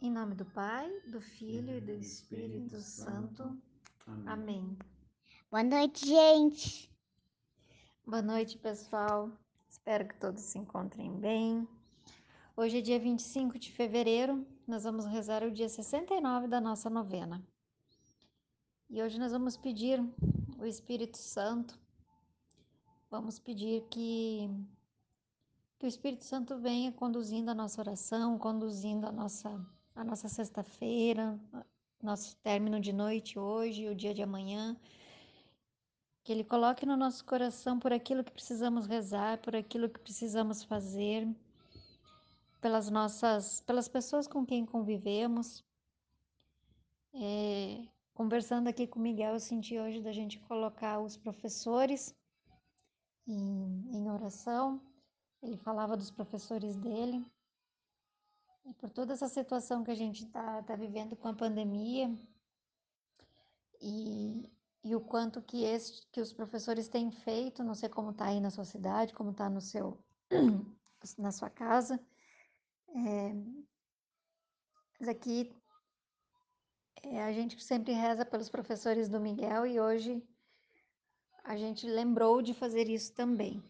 Em nome do Pai, do Filho e do Espírito Santo. Amém. Boa noite, gente. Boa noite, pessoal. Espero que todos se encontrem bem. Hoje é dia 25 de fevereiro, nós vamos rezar o dia 69 da nossa novena. E hoje nós vamos pedir o Espírito Santo, vamos pedir que, que o Espírito Santo venha conduzindo a nossa oração, conduzindo a nossa, a nossa sexta-feira, nosso término de noite hoje, o dia de amanhã, que Ele coloque no nosso coração por aquilo que precisamos rezar, por aquilo que precisamos fazer, pelas nossas, pelas pessoas com quem convivemos. É, conversando aqui com o Miguel, eu senti hoje da gente colocar os professores em, em oração. Ele falava dos professores dele. E por toda essa situação que a gente está tá vivendo com a pandemia e, e o quanto que, este, que os professores têm feito, não sei como está aí na sua cidade, como está no seu, na sua casa, é, mas aqui é, a gente sempre reza pelos professores do Miguel e hoje a gente lembrou de fazer isso também,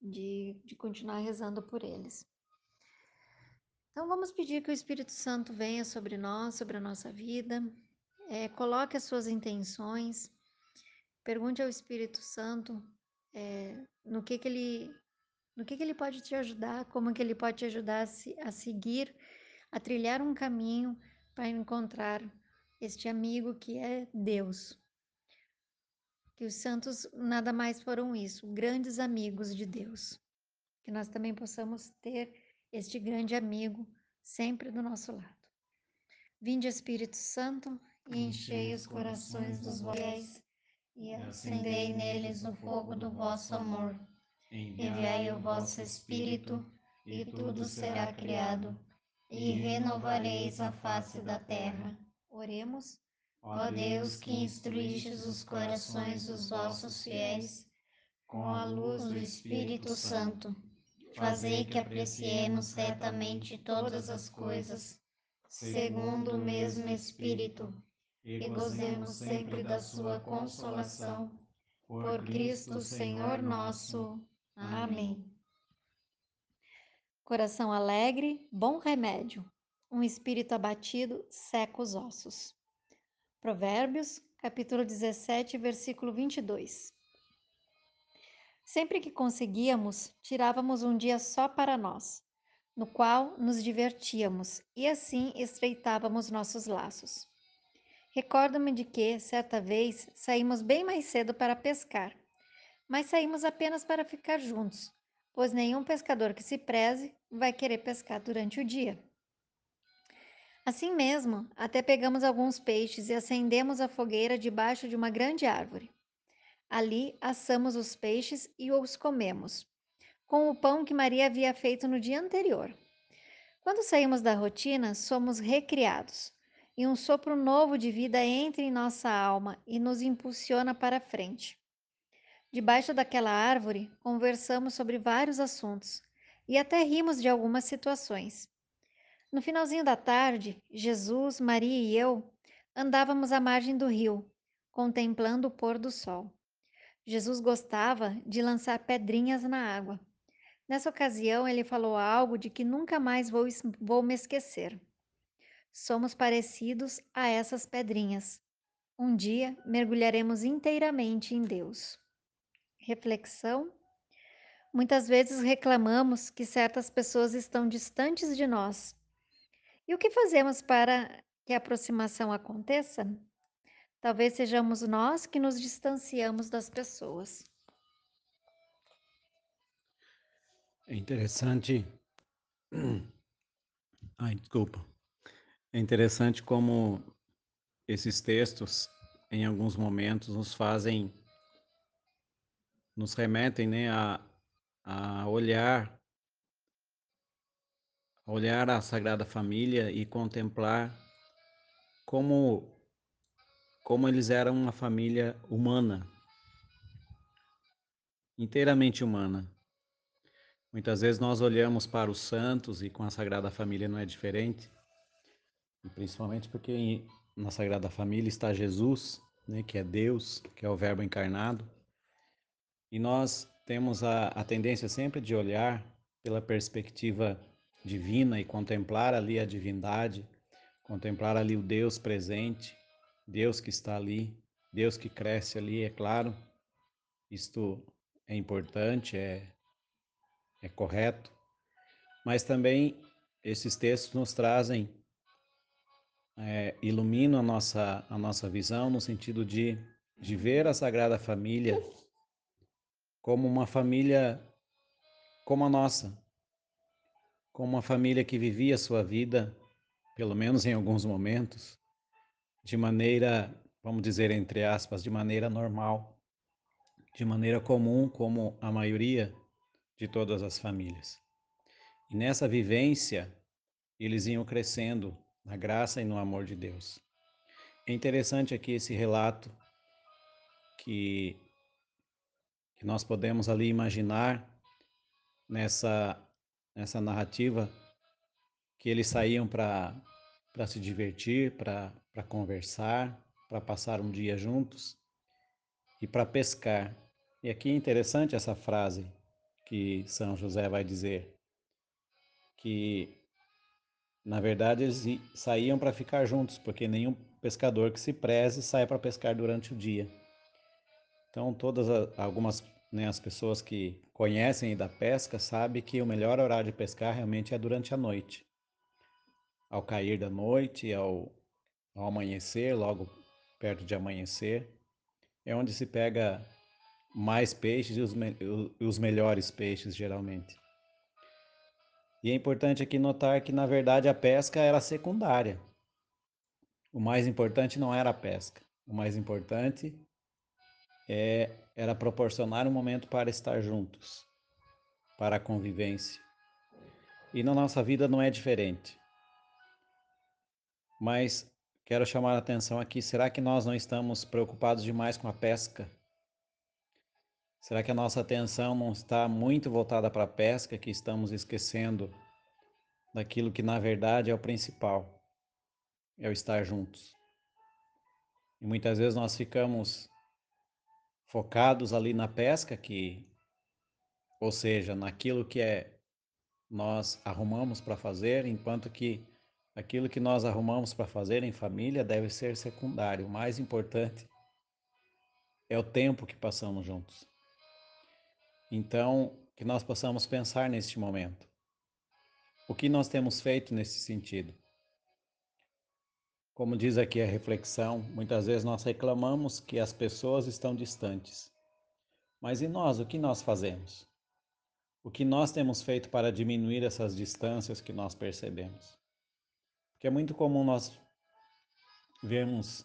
de, de continuar rezando por eles. Então vamos pedir que o Espírito Santo venha sobre nós, sobre a nossa vida, é, coloque as suas intenções, pergunte ao Espírito Santo é, no que que ele no que, que ele pode te ajudar, como que ele pode te ajudar a, se, a seguir, a trilhar um caminho para encontrar este amigo que é Deus. Que os santos nada mais foram isso, grandes amigos de Deus. Que nós também possamos ter este grande amigo sempre do nosso lado. Vinde Espírito Santo e enchei os corações dos fiéis e acendei neles o fogo do vosso amor. Enviai o vosso Espírito, e tudo será criado, e renovareis a face da terra. Oremos. Ó Deus, que instruístes os corações dos vossos fiéis com a luz do Espírito Santo, fazei que apreciemos retamente todas as coisas, segundo o mesmo Espírito, e gozemos sempre da sua consolação. Por Cristo Senhor nosso. Amém. Coração alegre, bom remédio. Um espírito abatido seca os ossos. Provérbios, capítulo 17, versículo 22. Sempre que conseguíamos, tirávamos um dia só para nós, no qual nos divertíamos e assim estreitávamos nossos laços. Recordo-me de que, certa vez, saímos bem mais cedo para pescar mas saímos apenas para ficar juntos, pois nenhum pescador que se preze vai querer pescar durante o dia. Assim mesmo, até pegamos alguns peixes e acendemos a fogueira debaixo de uma grande árvore. Ali assamos os peixes e os comemos, com o pão que Maria havia feito no dia anterior. Quando saímos da rotina, somos recriados, e um sopro novo de vida entra em nossa alma e nos impulsiona para frente. Debaixo daquela árvore, conversamos sobre vários assuntos e até rimos de algumas situações. No finalzinho da tarde, Jesus, Maria e eu andávamos à margem do rio, contemplando o pôr do sol. Jesus gostava de lançar pedrinhas na água. Nessa ocasião, ele falou algo de que nunca mais vou, vou me esquecer. Somos parecidos a essas pedrinhas. Um dia mergulharemos inteiramente em Deus. Reflexão. Muitas vezes reclamamos que certas pessoas estão distantes de nós. E o que fazemos para que a aproximação aconteça? Talvez sejamos nós que nos distanciamos das pessoas. É interessante. Ai, desculpa. É interessante como esses textos, em alguns momentos, nos fazem nos remetem né, a, a olhar olhar a Sagrada Família e contemplar como como eles eram uma família humana, inteiramente humana. Muitas vezes nós olhamos para os santos e com a Sagrada Família não é diferente. principalmente porque na Sagrada Família está Jesus, né, que é Deus, que é o Verbo encarnado, e nós temos a, a tendência sempre de olhar pela perspectiva divina e contemplar ali a divindade, contemplar ali o Deus presente, Deus que está ali, Deus que cresce ali, é claro, isto é importante, é, é correto, mas também esses textos nos trazem, é, iluminam a nossa, a nossa visão no sentido de, de ver a Sagrada Família como uma família como a nossa, como uma família que vivia a sua vida, pelo menos em alguns momentos, de maneira, vamos dizer entre aspas, de maneira normal, de maneira comum, como a maioria de todas as famílias. E nessa vivência, eles iam crescendo na graça e no amor de Deus. É interessante aqui esse relato que, que nós podemos ali imaginar nessa, nessa narrativa que eles saíam para se divertir, para conversar, para passar um dia juntos e para pescar. E aqui é interessante essa frase que São José vai dizer, que na verdade eles saíam para ficar juntos, porque nenhum pescador que se preze sai para pescar durante o dia. Então todas algumas né, as pessoas que conhecem da pesca sabem que o melhor horário de pescar realmente é durante a noite. Ao cair da noite, ao, ao amanhecer, logo perto de amanhecer, é onde se pega mais peixes e os, me os melhores peixes, geralmente. E é importante aqui notar que, na verdade, a pesca era secundária. O mais importante não era a pesca. O mais importante é, era proporcionar um momento para estar juntos, para a convivência. E na nossa vida não é diferente. Mas quero chamar a atenção aqui: será que nós não estamos preocupados demais com a pesca? Será que a nossa atenção não está muito voltada para a pesca, que estamos esquecendo daquilo que na verdade é o principal, é o estar juntos? E muitas vezes nós ficamos focados ali na pesca, que, ou seja, naquilo que é nós arrumamos para fazer, enquanto que aquilo que nós arrumamos para fazer em família deve ser secundário. O mais importante é o tempo que passamos juntos. Então, que nós possamos pensar neste momento. O que nós temos feito nesse sentido? Como diz aqui a reflexão, muitas vezes nós reclamamos que as pessoas estão distantes. Mas e nós, o que nós fazemos? O que nós temos feito para diminuir essas distâncias que nós percebemos? Porque é muito comum nós vermos,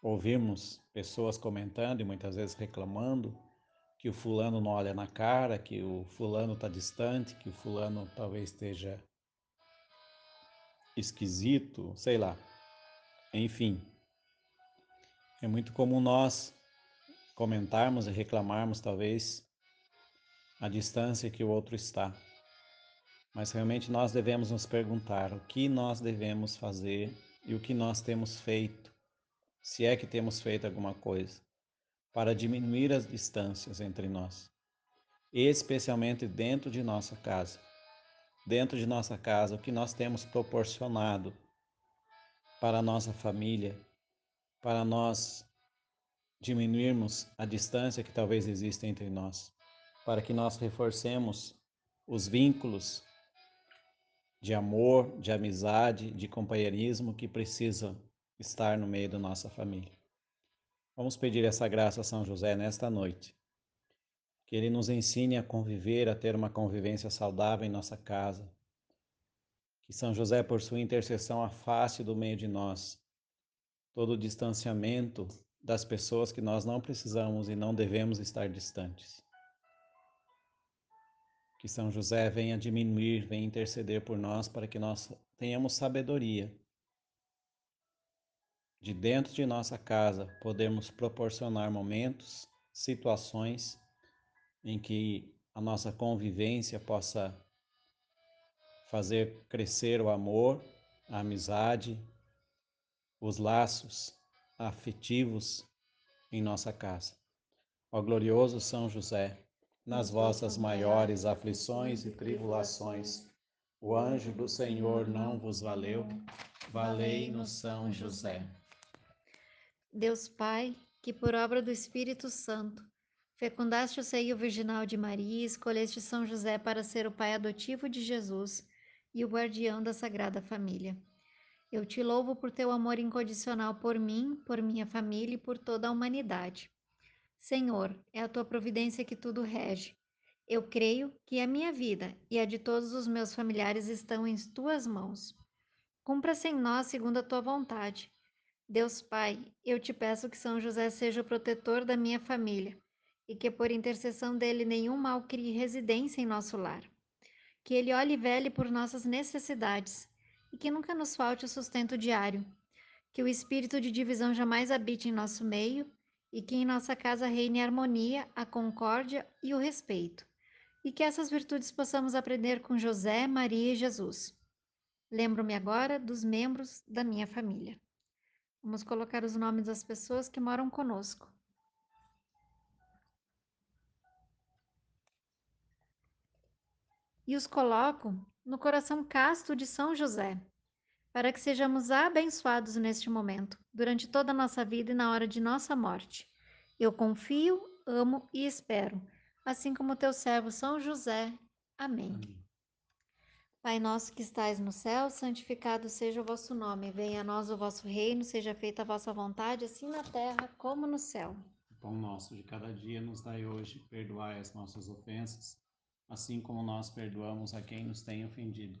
ouvirmos pessoas comentando e muitas vezes reclamando que o fulano não olha na cara, que o fulano está distante, que o fulano talvez esteja esquisito, sei lá. Enfim, é muito comum nós comentarmos e reclamarmos, talvez, a distância que o outro está. Mas realmente nós devemos nos perguntar o que nós devemos fazer e o que nós temos feito, se é que temos feito alguma coisa para diminuir as distâncias entre nós, especialmente dentro de nossa casa. Dentro de nossa casa, o que nós temos proporcionado para a nossa família, para nós diminuirmos a distância que talvez exista entre nós, para que nós reforcemos os vínculos de amor, de amizade, de companheirismo que precisam estar no meio da nossa família. Vamos pedir essa graça a São José nesta noite. Que ele nos ensine a conviver, a ter uma convivência saudável em nossa casa. Que São José, por sua intercessão, afaste do meio de nós todo o distanciamento das pessoas que nós não precisamos e não devemos estar distantes. Que São José venha diminuir, venha interceder por nós para que nós tenhamos sabedoria de dentro de nossa casa, podemos proporcionar momentos, situações em que a nossa convivência possa fazer crescer o amor, a amizade, os laços afetivos em nossa casa. Ó glorioso São José, nas vossas maiores aflições e tribulações, o anjo do Senhor não vos valeu, valei-nos São José. Deus Pai, que por obra do Espírito Santo fecundaste o seio virginal de Maria e escolheste São José para ser o pai adotivo de Jesus e o guardião da Sagrada Família. Eu te louvo por teu amor incondicional por mim, por minha família e por toda a humanidade. Senhor, é a tua providência que tudo rege. Eu creio que a minha vida e a de todos os meus familiares estão em tuas mãos. Cumpra-se em nós segundo a tua vontade. Deus Pai, eu te peço que São José seja o protetor da minha família e que por intercessão dele nenhum mal crie residência em nosso lar. Que ele olhe e vele por nossas necessidades e que nunca nos falte o sustento diário. Que o espírito de divisão jamais habite em nosso meio e que em nossa casa reine a harmonia, a concórdia e o respeito. E que essas virtudes possamos aprender com José, Maria e Jesus. Lembro-me agora dos membros da minha família. Vamos colocar os nomes das pessoas que moram conosco. E os coloco no coração casto de São José, para que sejamos abençoados neste momento, durante toda a nossa vida e na hora de nossa morte. Eu confio, amo e espero, assim como teu servo São José. Amém. Amém. Pai nosso que estais no céu, santificado seja o vosso nome. Venha a nós o vosso reino, seja feita a vossa vontade, assim na terra como no céu. O pão nosso de cada dia nos dai hoje, perdoai as nossas ofensas, assim como nós perdoamos a quem nos tem ofendido.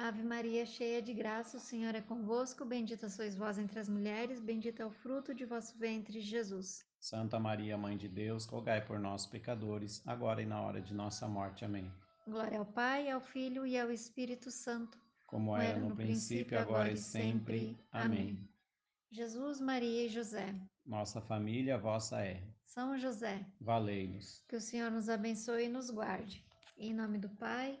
Ave Maria, cheia de graça, o Senhor é convosco, bendita sois vós entre as mulheres, bendito é o fruto de vosso ventre, Jesus. Santa Maria, Mãe de Deus, rogai por nós, pecadores, agora e na hora de nossa morte. Amém. Glória ao Pai, ao Filho e ao Espírito Santo. Como era no, no princípio, agora e sempre. Amém. Jesus, Maria e José. Nossa família, vossa é. São José. Valei-nos. Que o Senhor nos abençoe e nos guarde. Em nome do Pai,